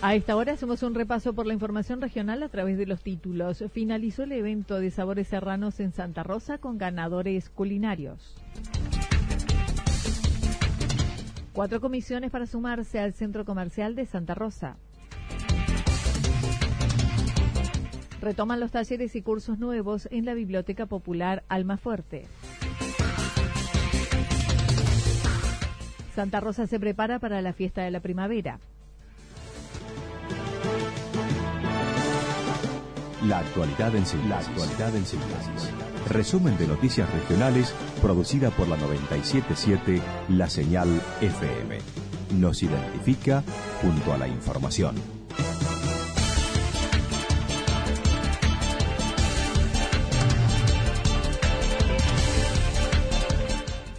A esta hora hacemos un repaso por la información regional a través de los títulos. Finalizó el evento de sabores serranos en Santa Rosa con ganadores culinarios. Cuatro comisiones para sumarse al centro comercial de Santa Rosa. Retoman los talleres y cursos nuevos en la Biblioteca Popular Almafuerte. Santa Rosa se prepara para la fiesta de la primavera. La actualidad en síntesis. Resumen de noticias regionales producida por la 977 La Señal FM. Nos identifica junto a la información.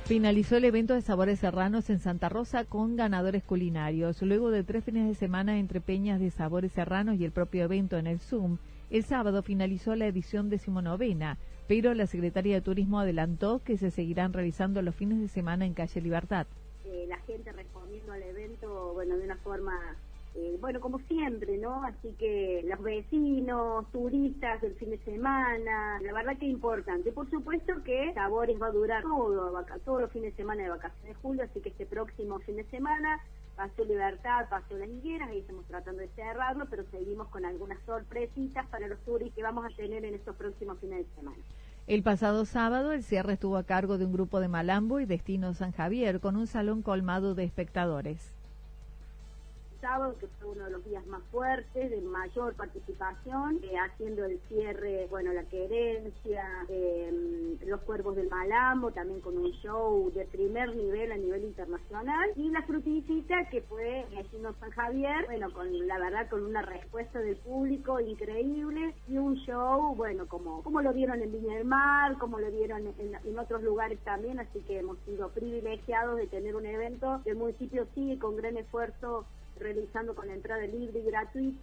Finalizó el evento de Sabores Serranos en Santa Rosa con ganadores culinarios. Luego de tres fines de semana entre peñas de Sabores Serranos y el propio evento en el Zoom, el sábado finalizó la edición decimonovena, pero la Secretaría de Turismo adelantó que se seguirán realizando los fines de semana en Calle Libertad. Eh, la gente respondiendo al evento, bueno, de una forma, eh, bueno, como siempre, ¿no? Así que los vecinos, turistas del fin de semana, la verdad que importante. Por supuesto que Sabores va a durar todo, todos los fines de semana de vacaciones de julio, así que este próximo fin de semana Pasó Libertad, Pasó Las Higueras, ahí estamos tratando de cerrarlo, pero seguimos con algunas sorpresitas para los turistas que vamos a tener en estos próximos fines de semana. El pasado sábado el cierre estuvo a cargo de un grupo de Malambo y Destino San Javier con un salón colmado de espectadores sábado, que fue uno de los días más fuertes, de mayor participación, eh, haciendo el cierre, bueno, la querencia, eh, los cuervos del Malambo, también con un show de primer nivel a nivel internacional, y la fruticita que fue Vecino San Javier, bueno, con la verdad con una respuesta del público increíble, y un show, bueno, como, como lo vieron en Viña del Mar, como lo vieron en, en otros lugares también, así que hemos sido privilegiados de tener un evento. El municipio sigue con gran esfuerzo realizando con entrada libre y gratuita.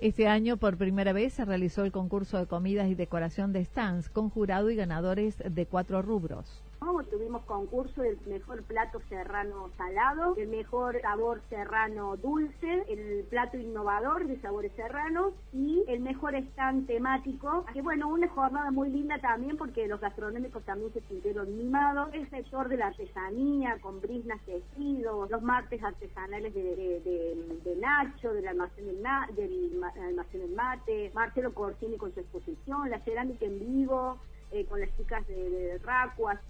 Este año, por primera vez, se realizó el concurso de comidas y decoración de stands con jurado y ganadores de cuatro rubros. Tuvimos concurso del mejor plato serrano salado, el mejor sabor serrano dulce, el plato innovador de sabores serranos y el mejor stand temático. Que bueno, una jornada muy linda también porque los gastronómicos también se sintieron mimados. El sector de la artesanía con brisnas tejidos, los martes artesanales de, Nacho, del almacén del, del almacén del mate, Marcelo Corsini con su exposición, la cerámica en vivo. Eh, con las chicas de, de Racuas.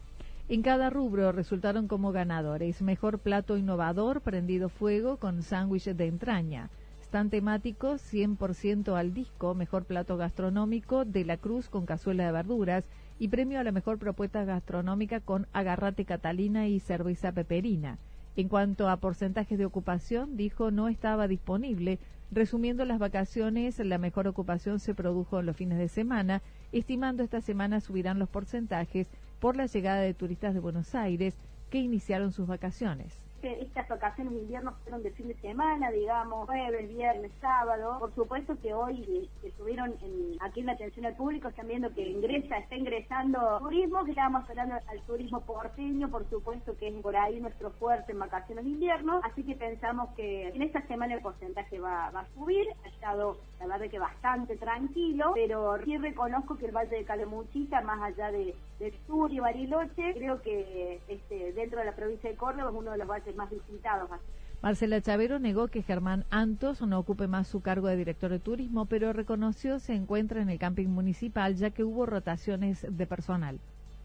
En cada rubro resultaron como ganadores mejor plato innovador prendido fuego con sándwich de entraña, stand temático 100% al disco, mejor plato gastronómico de la Cruz con cazuela de verduras y premio a la mejor propuesta gastronómica con agarrate catalina y cerveza peperina. En cuanto a porcentajes de ocupación, dijo no estaba disponible. Resumiendo las vacaciones, la mejor ocupación se produjo en los fines de semana, estimando esta semana subirán los porcentajes por la llegada de turistas de Buenos Aires que iniciaron sus vacaciones. Estas vacaciones de invierno fueron de fin de semana, digamos, jueves, viernes, sábado. Por supuesto que hoy estuvieron en, aquí en la atención al público, están viendo que ingresa, está ingresando turismo, que estábamos hablando al turismo porteño, por supuesto que es por ahí nuestro fuerte en vacaciones de invierno, así que pensamos que en esta semana el porcentaje va, a subir, ha estado la verdad que bastante tranquilo, pero sí reconozco que el Valle de Calemuchita, más allá de, del sur y Bariloche, creo que este, dentro de la provincia de Córdoba es uno de los valles más visitados. Marcela Chavero negó que Germán Antos no ocupe más su cargo de director de turismo, pero reconoció se encuentra en el camping municipal ya que hubo rotaciones de personal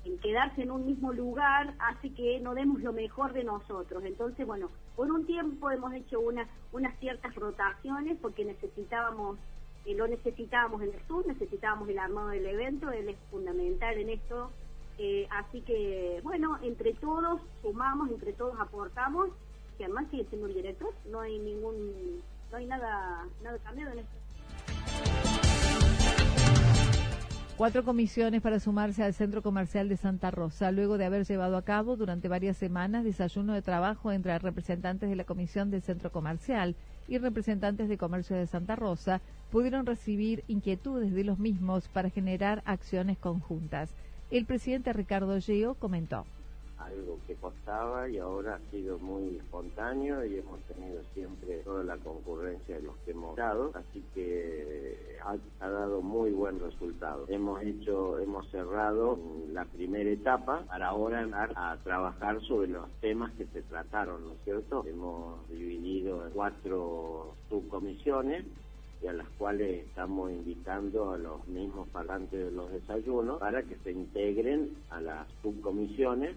en quedarse en un mismo lugar hace que no demos lo mejor de nosotros. Entonces, bueno, por un tiempo hemos hecho unas unas ciertas rotaciones porque necesitábamos eh, lo necesitábamos en el sur, necesitábamos el armado del evento, él es fundamental en esto. Eh, así que, bueno, entre todos sumamos, entre todos aportamos, que además sigue siendo el director, no hay ningún, no hay nada, nada cambiado en esto. Cuatro comisiones para sumarse al Centro Comercial de Santa Rosa, luego de haber llevado a cabo durante varias semanas desayuno de trabajo entre representantes de la Comisión del Centro Comercial y representantes de Comercio de Santa Rosa, pudieron recibir inquietudes de los mismos para generar acciones conjuntas. El presidente Ricardo Geo comentó algo que costaba y ahora ha sido muy espontáneo y hemos tenido siempre toda la concurrencia de los que hemos dado, así que ha, dado muy buen resultado. Hemos hecho, hemos cerrado la primera etapa para ahora a trabajar sobre los temas que se trataron, ¿no es cierto? Hemos dividido en cuatro subcomisiones y a las cuales estamos invitando a los mismos parlantes de los desayunos para que se integren a las subcomisiones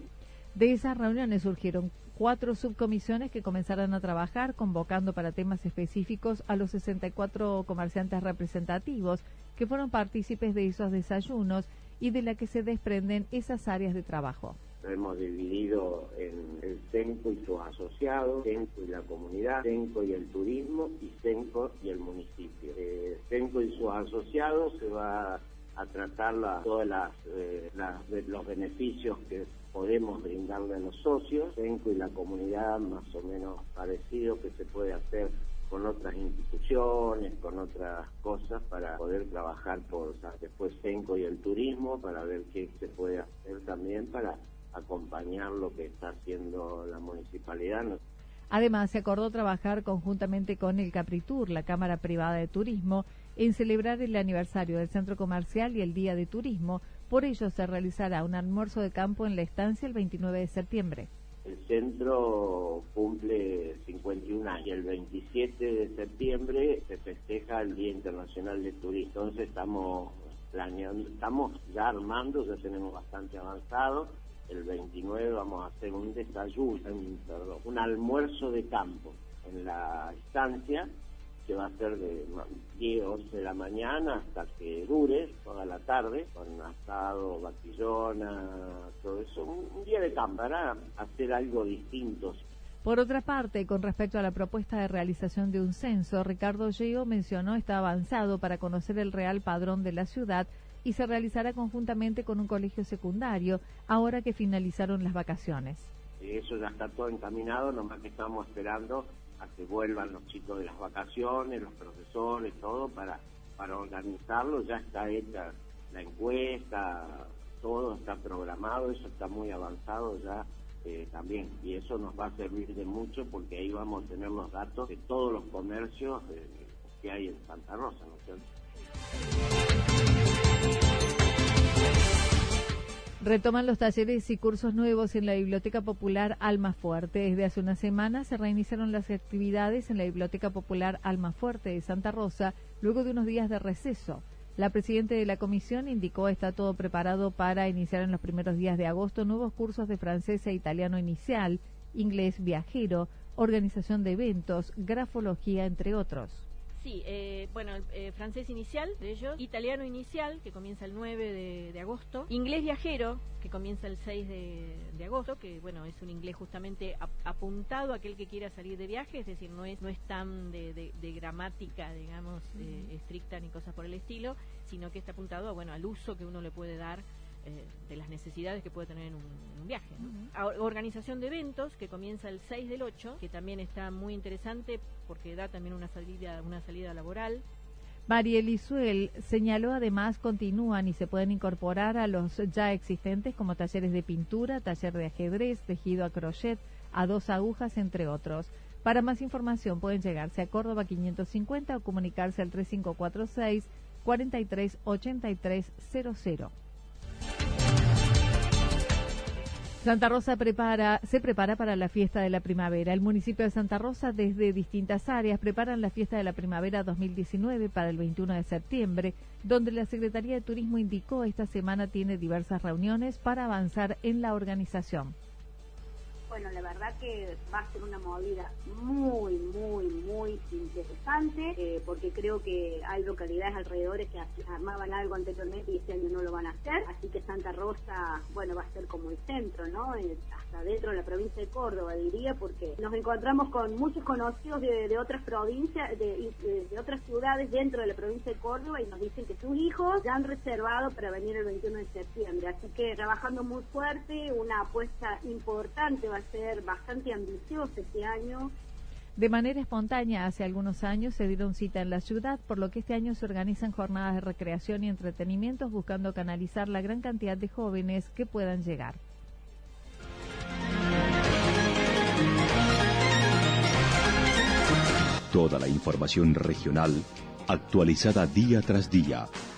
de esas reuniones surgieron cuatro subcomisiones que comenzarán a trabajar convocando para temas específicos a los 64 comerciantes representativos que fueron partícipes de esos desayunos y de la que se desprenden esas áreas de trabajo. Hemos dividido en el CENCO y sus asociados, CENCO y la comunidad, CENCO y el turismo y CENCO y el municipio. Eh, CENCO y sus asociados se va a tratar la, todas las, eh, los beneficios que podemos brindarle a los socios. CENCO y la comunidad más o menos parecido que se puede hacer con otras instituciones, con otras cosas para poder trabajar por después CENCO y el turismo para ver qué se puede hacer también para acompañar lo que está haciendo la municipalidad. Además, se acordó trabajar conjuntamente con el Capritur, la Cámara Privada de Turismo, en celebrar el aniversario del centro comercial y el Día de Turismo. Por ello, se realizará un almuerzo de campo en la estancia el 29 de septiembre. El centro cumple 51 años y el 27 de septiembre se festeja el Día Internacional del Turismo. Entonces estamos planeando, estamos ya armando, ya tenemos bastante avanzado el 29 vamos a hacer un desayuno, un, un almuerzo de campo en la estancia que va a ser de 10, 11 de la mañana hasta que dure toda la tarde, con asado, batillona, todo eso. Un, día de campo, para hacer algo distinto. Por otra parte, con respecto a la propuesta de realización de un censo, Ricardo Geo mencionó está avanzado para conocer el real padrón de la ciudad y se realizará conjuntamente con un colegio secundario ahora que finalizaron las vacaciones. Eso ya está todo encaminado, nomás que estamos esperando a que vuelvan los chicos de las vacaciones, los profesores, todo para, para organizarlo. Ya está hecha la encuesta, todo está programado, eso está muy avanzado ya eh, también. Y eso nos va a servir de mucho porque ahí vamos a tener los datos de todos los comercios eh, que hay en Santa Rosa, ¿no es cierto? Retoman los talleres y cursos nuevos en la Biblioteca Popular Almafuerte. Desde hace una semana se reiniciaron las actividades en la Biblioteca Popular Almafuerte de Santa Rosa luego de unos días de receso. La presidenta de la comisión indicó está todo preparado para iniciar en los primeros días de agosto nuevos cursos de francés e italiano inicial, inglés viajero, organización de eventos, grafología, entre otros. Sí, eh, bueno, eh, francés inicial de ellos, italiano inicial, que comienza el 9 de, agosto, inglés viajero, que comienza el 6 de, agosto, que bueno, es un inglés justamente apuntado a aquel que quiera salir de viaje, es decir, no es, no es tan de, gramática, digamos, eh, estricta ni cosas por el estilo, sino que está apuntado bueno, al uso que uno le puede dar de las necesidades que puede tener en un, viaje. Organización de eventos que comienza el 6 del 8, que también está muy interesante porque da también una salida, una salida laboral. María Elisuel señaló además continúan y se pueden incorporar a los ya existentes como talleres de pintura, taller de ajedrez, tejido a crochet, a dos agujas, entre otros. Para más información pueden llegarse a Córdoba 550 o comunicarse al 3546 438300. Santa Rosa prepara, se prepara para la fiesta de la primavera. El municipio de Santa Rosa, desde distintas áreas, preparan la fiesta de la primavera 2019 para el 21 de septiembre, donde la Secretaría de Turismo indicó esta semana tiene diversas reuniones para avanzar en la organización bueno, la verdad que va a ser una movida muy, muy, muy interesante, eh, porque creo que hay localidades alrededores que armaban algo anteriormente y este año no lo van a hacer, así que Santa Rosa, bueno, va a ser como el centro, ¿no? hasta dentro de la provincia de Córdoba, diría, porque nos encontramos con muchos conocidos de, otras provincias, de, de, otras ciudades dentro de la provincia de Córdoba y nos dicen que sus hijos ya han reservado para venir el 21 de septiembre, así que trabajando muy fuerte, una apuesta importante va a ser bastante ambicioso este año. De manera espontánea, hace algunos años se dieron cita en la ciudad, por lo que este año se organizan jornadas de recreación y entretenimientos buscando canalizar la gran cantidad de jóvenes que puedan llegar. Toda la información regional actualizada día tras día.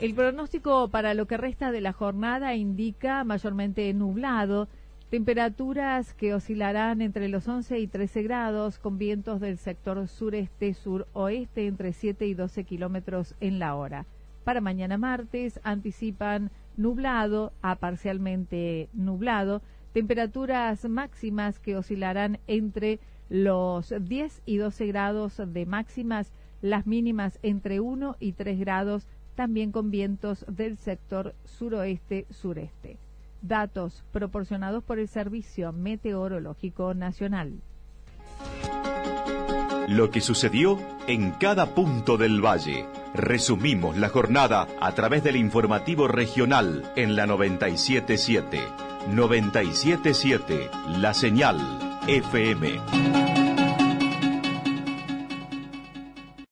El pronóstico para lo que resta de la jornada indica mayormente nublado Temperaturas que oscilarán entre los 11 y 13 grados, con vientos del sector sureste-suroeste entre 7 y 12 kilómetros en la hora. Para mañana martes anticipan nublado a parcialmente nublado, temperaturas máximas que oscilarán entre los 10 y 12 grados de máximas, las mínimas entre 1 y 3 grados, también con vientos del sector suroeste-sureste datos proporcionados por el Servicio Meteorológico Nacional. Lo que sucedió en cada punto del valle. Resumimos la jornada a través del informativo regional en la 977. 977, la señal FM.